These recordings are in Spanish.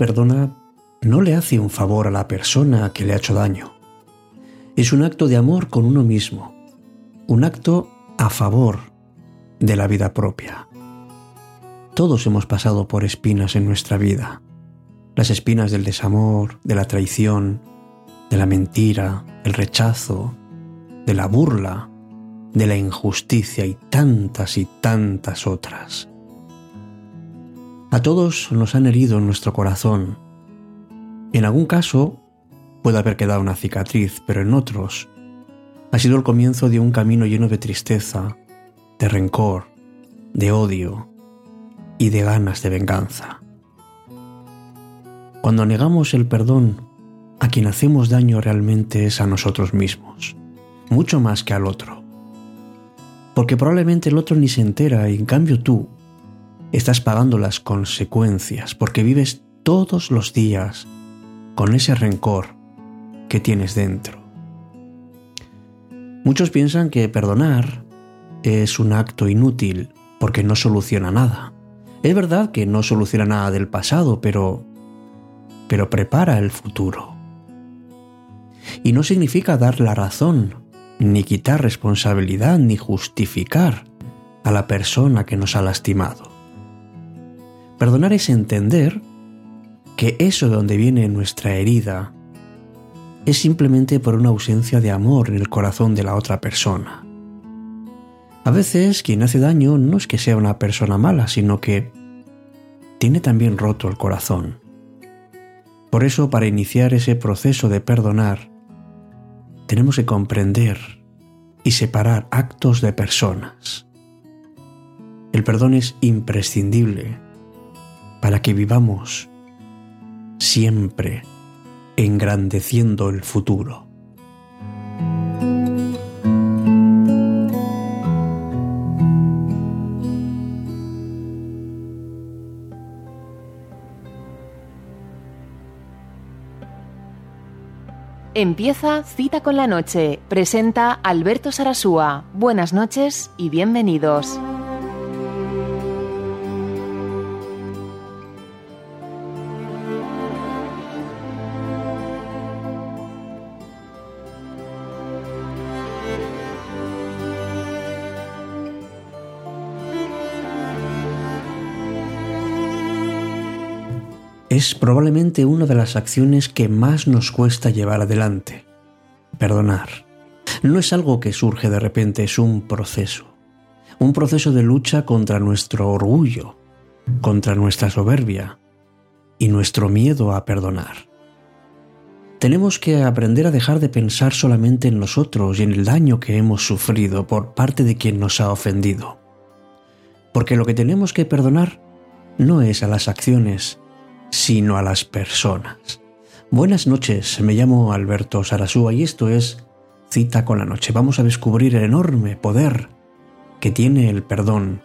Perdona, no le hace un favor a la persona que le ha hecho daño. Es un acto de amor con uno mismo, un acto a favor de la vida propia. Todos hemos pasado por espinas en nuestra vida. Las espinas del desamor, de la traición, de la mentira, el rechazo, de la burla, de la injusticia y tantas y tantas otras. A todos nos han herido en nuestro corazón. En algún caso puede haber quedado una cicatriz, pero en otros ha sido el comienzo de un camino lleno de tristeza, de rencor, de odio y de ganas de venganza. Cuando negamos el perdón, a quien hacemos daño realmente es a nosotros mismos, mucho más que al otro. Porque probablemente el otro ni se entera y en cambio tú estás pagando las consecuencias porque vives todos los días con ese rencor que tienes dentro. Muchos piensan que perdonar es un acto inútil porque no soluciona nada. Es verdad que no soluciona nada del pasado, pero pero prepara el futuro. Y no significa dar la razón, ni quitar responsabilidad, ni justificar a la persona que nos ha lastimado. Perdonar es entender que eso de donde viene nuestra herida es simplemente por una ausencia de amor en el corazón de la otra persona. A veces quien hace daño no es que sea una persona mala, sino que tiene también roto el corazón. Por eso, para iniciar ese proceso de perdonar, tenemos que comprender y separar actos de personas. El perdón es imprescindible para que vivamos siempre engrandeciendo el futuro. Empieza Cita con la Noche. Presenta Alberto Sarasúa. Buenas noches y bienvenidos. Es probablemente una de las acciones que más nos cuesta llevar adelante. Perdonar. No es algo que surge de repente, es un proceso. Un proceso de lucha contra nuestro orgullo, contra nuestra soberbia y nuestro miedo a perdonar. Tenemos que aprender a dejar de pensar solamente en nosotros y en el daño que hemos sufrido por parte de quien nos ha ofendido. Porque lo que tenemos que perdonar no es a las acciones sino a las personas. Buenas noches, me llamo Alberto Sarasúa y esto es Cita con la Noche. Vamos a descubrir el enorme poder que tiene el perdón,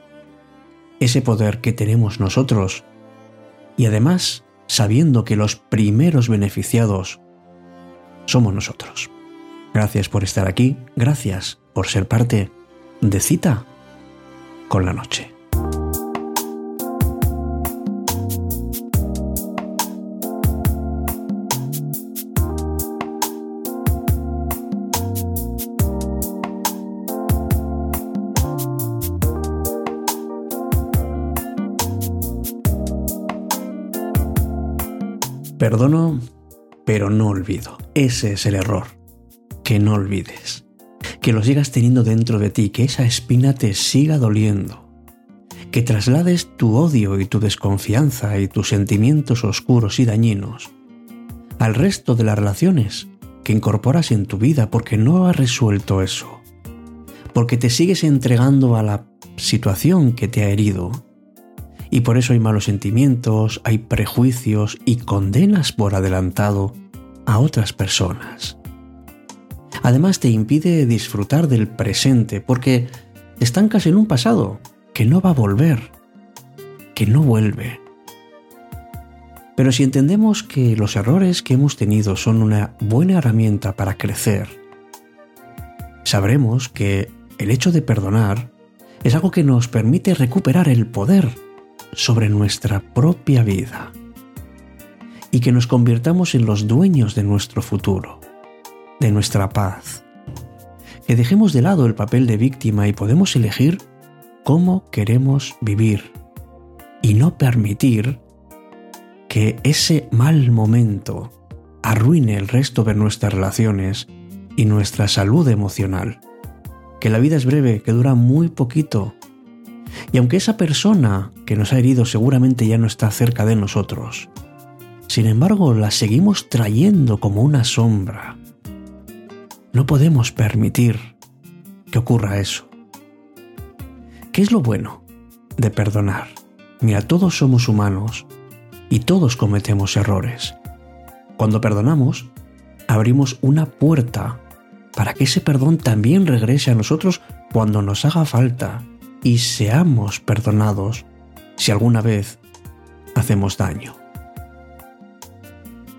ese poder que tenemos nosotros y además sabiendo que los primeros beneficiados somos nosotros. Gracias por estar aquí, gracias por ser parte de Cita con la Noche. Perdono, pero no olvido. Ese es el error. Que no olvides. Que lo sigas teniendo dentro de ti, que esa espina te siga doliendo. Que traslades tu odio y tu desconfianza y tus sentimientos oscuros y dañinos al resto de las relaciones que incorporas en tu vida porque no has resuelto eso. Porque te sigues entregando a la situación que te ha herido y por eso hay malos sentimientos, hay prejuicios y condenas por adelantado a otras personas. Además te impide disfrutar del presente porque estancas en un pasado que no va a volver, que no vuelve. Pero si entendemos que los errores que hemos tenido son una buena herramienta para crecer, sabremos que el hecho de perdonar es algo que nos permite recuperar el poder sobre nuestra propia vida. y que nos convirtamos en los dueños de nuestro futuro, de nuestra paz. Que dejemos de lado el papel de víctima y podemos elegir cómo queremos vivir y no permitir que ese mal momento arruine el resto de nuestras relaciones y nuestra salud emocional. Que la vida es breve, que dura muy poquito. Y aunque esa persona que nos ha herido seguramente ya no está cerca de nosotros, sin embargo la seguimos trayendo como una sombra. No podemos permitir que ocurra eso. ¿Qué es lo bueno de perdonar? Mira, todos somos humanos y todos cometemos errores. Cuando perdonamos, abrimos una puerta para que ese perdón también regrese a nosotros cuando nos haga falta y seamos perdonados si alguna vez hacemos daño.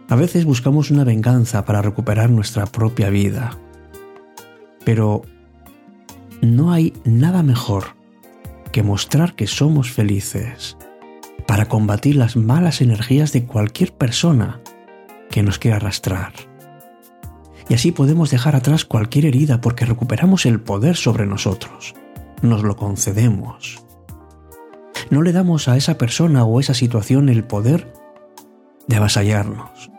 A veces buscamos una venganza para recuperar nuestra propia vida, pero no hay nada mejor que mostrar que somos felices para combatir las malas energías de cualquier persona que nos quiera arrastrar y así podemos dejar atrás cualquier herida porque recuperamos el poder sobre nosotros. Nos lo concedemos. No le damos a esa persona o esa situación el poder de avasallarnos.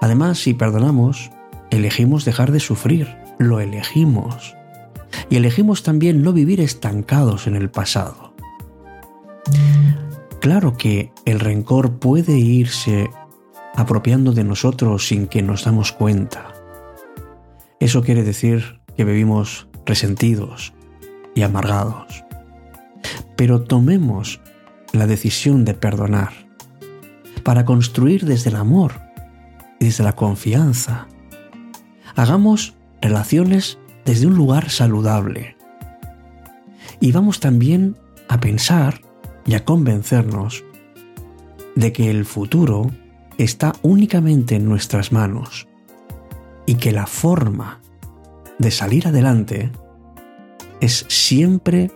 Además, si perdonamos, elegimos dejar de sufrir, lo elegimos. Y elegimos también no vivir estancados en el pasado. Claro que el rencor puede irse apropiando de nosotros sin que nos damos cuenta. Eso quiere decir que vivimos resentidos y amargados. Pero tomemos la decisión de perdonar para construir desde el amor y desde la confianza. Hagamos relaciones desde un lugar saludable. Y vamos también a pensar y a convencernos de que el futuro está únicamente en nuestras manos y que la forma de salir adelante es siempre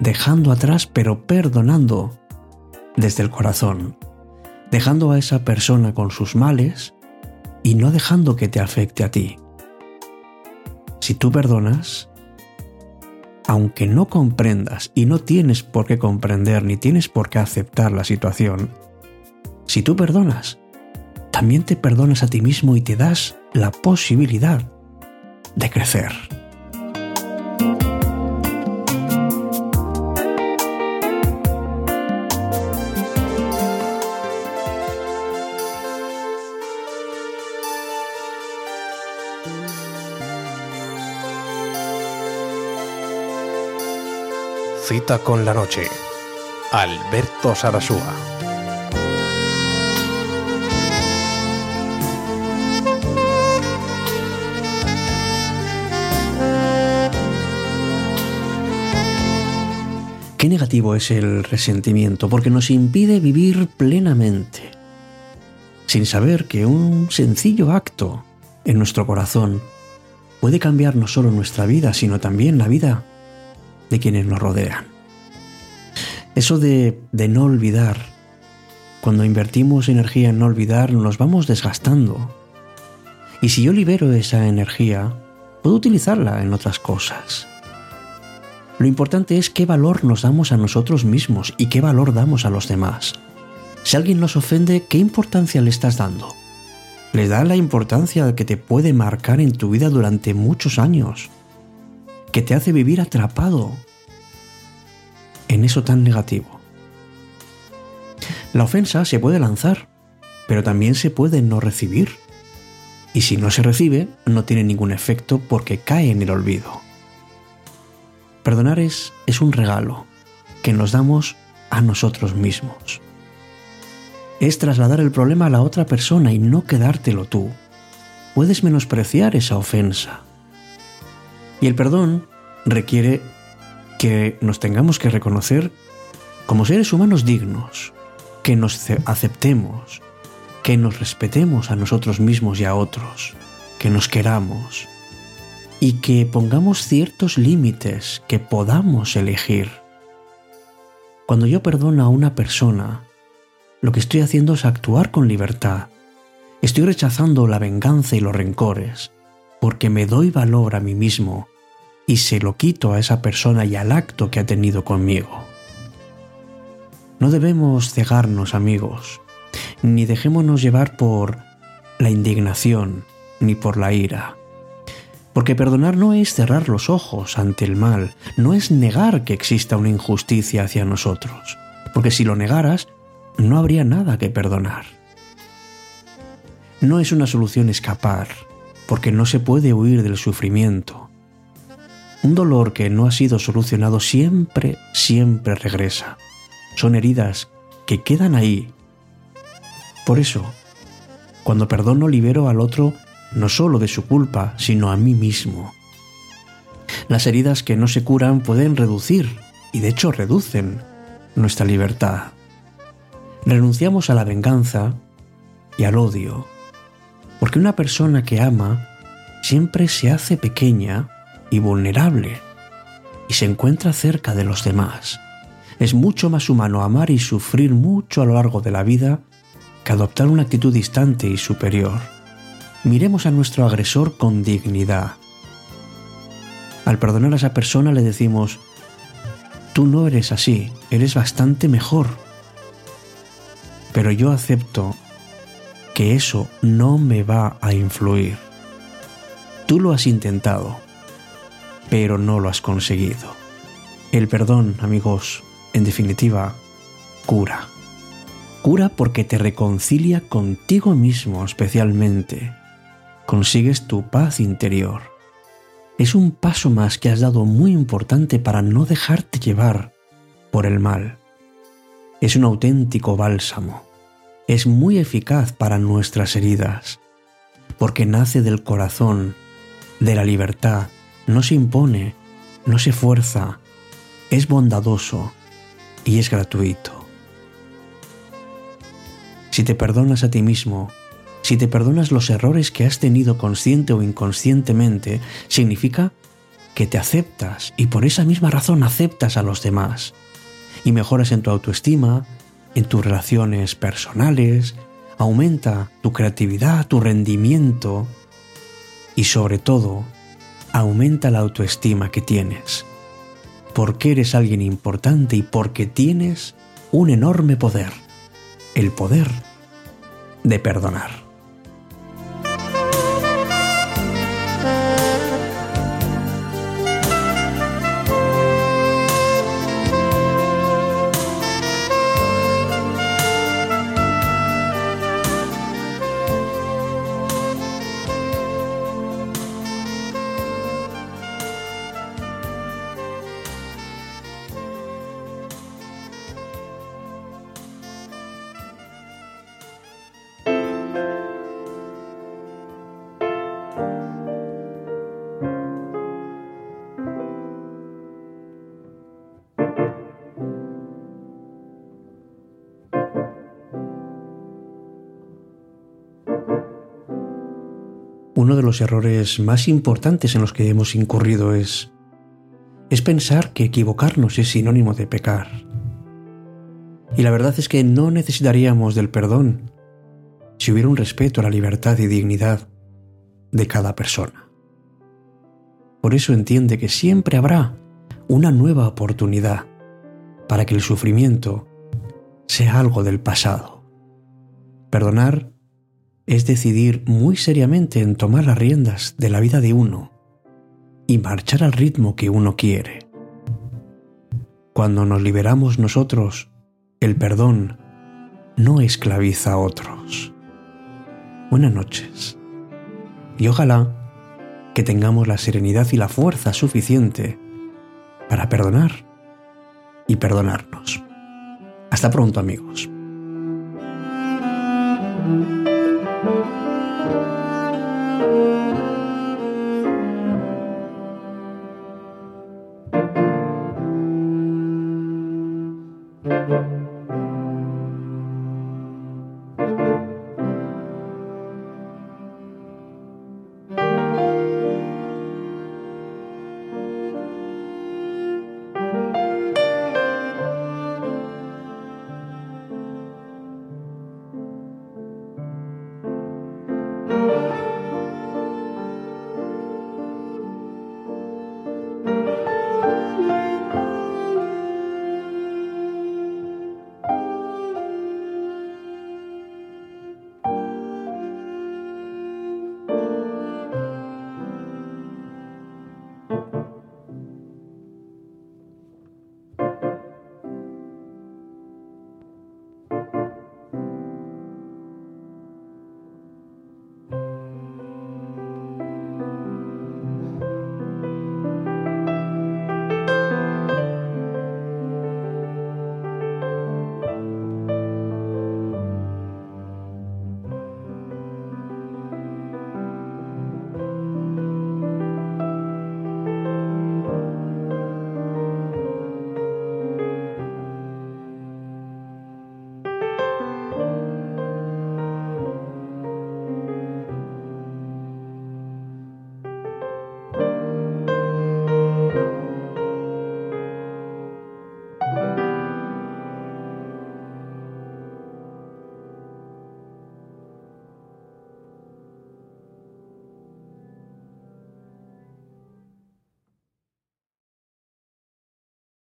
dejando atrás pero perdonando desde el corazón, dejando a esa persona con sus males y no dejando que te afecte a ti. Si tú perdonas, aunque no comprendas y no tienes por qué comprender ni tienes por qué aceptar la situación, si tú perdonas, también te perdonas a ti mismo y te das la posibilidad de crecer. Cita con la noche. Alberto Sarasúa. Qué negativo es el resentimiento, porque nos impide vivir plenamente, sin saber que un sencillo acto en nuestro corazón puede cambiar no solo nuestra vida, sino también la vida de quienes nos rodean. Eso de, no olvidar, cuando invertimos energía en no olvidar, nos vamos desgastando. Y si yo libero esa energía, puedo utilizarla en otras cosas. Lo importante es qué valor nos damos a nosotros mismos y qué valor damos a los demás. Si alguien nos ofende, ¿qué importancia le estás dando? ¿Le da la importancia que te puede marcar en tu vida durante muchos años? Que te hace vivir atrapado en eso tan negativo. La ofensa se puede lanzar, pero también se puede no recibir. Y si no se recibe, no tiene ningún efecto porque cae en el olvido. Perdonar es un regalo que nos damos a nosotros mismos. Es trasladar el problema a la otra persona y no quedártelo tú. Puedes menospreciar esa ofensa. Y el perdón requiere que nos tengamos que reconocer como seres humanos dignos, que nos aceptemos, que nos respetemos a nosotros mismos y a otros, que nos queramos, y que pongamos ciertos límites que podamos elegir. Cuando yo perdono a una persona, lo que estoy haciendo es actuar con libertad. Estoy rechazando la venganza y los rencores, porque me doy valor a mí mismo y se lo quito a esa persona y al acto que ha tenido conmigo. No debemos cegarnos, amigos, ni dejémonos llevar por la indignación ni por la ira. Porque perdonar no es cerrar los ojos ante el mal, no es negar que exista una injusticia hacia nosotros, porque si lo negaras, no habría nada que perdonar. No es una solución escapar, porque no se puede huir del sufrimiento. Un dolor que no ha sido solucionado siempre, siempre regresa. Son heridas que quedan ahí. Por eso, cuando perdono libero al otro no solo de su culpa, sino a mí mismo. Las heridas que no se curan pueden reducir, y de hecho reducen, nuestra libertad. Renunciamos a la venganza y al odio, porque una persona que ama siempre se hace pequeña y vulnerable y se encuentra cerca de los demás. Es mucho más humano amar y sufrir mucho a lo largo de la vida que adoptar una actitud distante y superior. Miremos a nuestro agresor con dignidad. Al perdonar a esa persona le decimos, tú no eres así, eres bastante mejor. Pero yo acepto que eso no me va a influir. Tú lo has intentado, pero no lo has conseguido. El perdón, amigos, en definitiva, cura. Cura porque te reconcilia contigo mismo especialmente. Consigues tu paz interior. Es un paso más que has dado muy importante para no dejarte llevar por el mal. Es un auténtico bálsamo. Es muy eficaz para nuestras heridas, porque nace del corazón, de la libertad, no se impone, no se fuerza, es bondadoso, y es gratuito. Si te perdonas a ti mismo, si te perdonas los errores que has tenido consciente o inconscientemente, significa que te aceptas y por esa misma razón aceptas a los demás y mejoras en tu autoestima, en tus relaciones personales, aumenta tu creatividad, tu rendimiento y sobre todo aumenta la autoestima que tienes porque eres alguien importante y porque tienes un enorme poder, el poder de perdonar. De los errores más importantes en los que hemos incurrido es es pensar que equivocarnos es sinónimo de pecar. Y la verdad es que no necesitaríamos del perdón si hubiera un respeto a la libertad y dignidad de cada persona. Por eso entiende que siempre habrá una nueva oportunidad para que el sufrimiento sea algo del pasado. Perdonar es decidir muy seriamente en tomar las riendas de la vida de uno y marchar al ritmo que uno quiere. Cuando nos liberamos nosotros, el perdón no esclaviza a otros. Buenas noches. Y ojalá que tengamos la serenidad y la fuerza suficiente para perdonar y perdonarnos. Hasta pronto amigos.